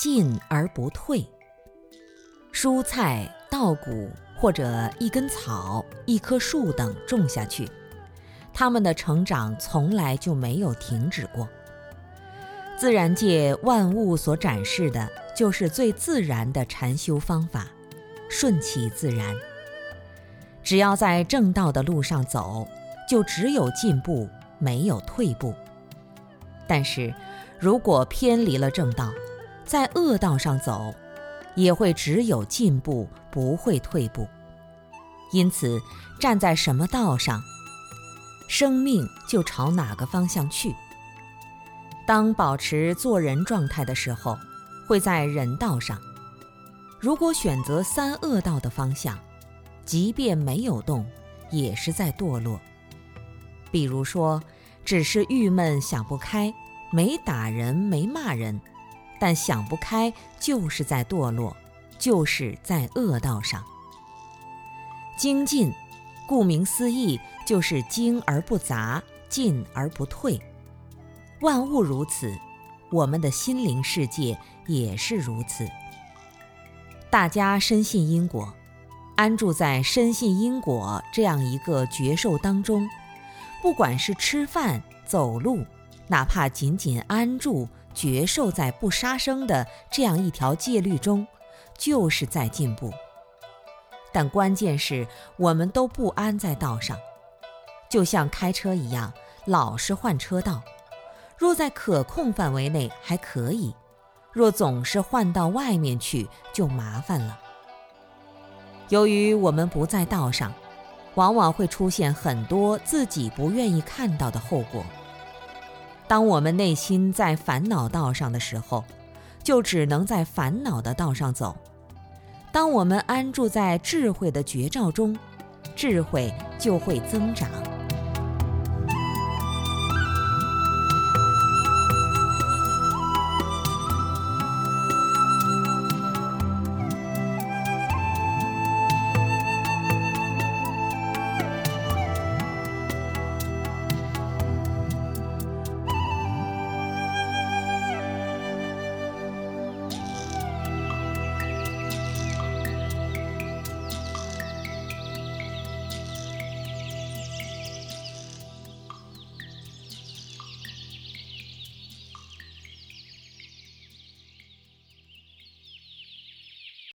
进而不退。蔬菜、稻谷或者一根草、一棵树等种下去，它们的成长从来就没有停止过。自然界万物所展示的，就是最自然的禅修方法，顺其自然。只要在正道的路上走，就只有进步，没有退步。但是，如果偏离了正道，在恶道上走，也会只有进步，不会退步。因此，站在什么道上，生命就朝哪个方向去。当保持做人状态的时候，会在人道上；如果选择三恶道的方向，即便没有动，也是在堕落。比如说，只是郁闷想不开，没打人没骂人。但想不开，就是在堕落，就是在恶道上。精进，顾名思义，就是精而不杂，进而不退。万物如此，我们的心灵世界也是如此。大家深信因果，安住在深信因果这样一个觉受当中，不管是吃饭、走路，哪怕仅仅安住。觉受在不杀生的这样一条戒律中，就是在进步。但关键是我们都不安在道上，就像开车一样，老是换车道。若在可控范围内还可以，若总是换到外面去，就麻烦了。由于我们不在道上，往往会出现很多自己不愿意看到的后果。当我们内心在烦恼道上的时候，就只能在烦恼的道上走；当我们安住在智慧的绝照中，智慧就会增长。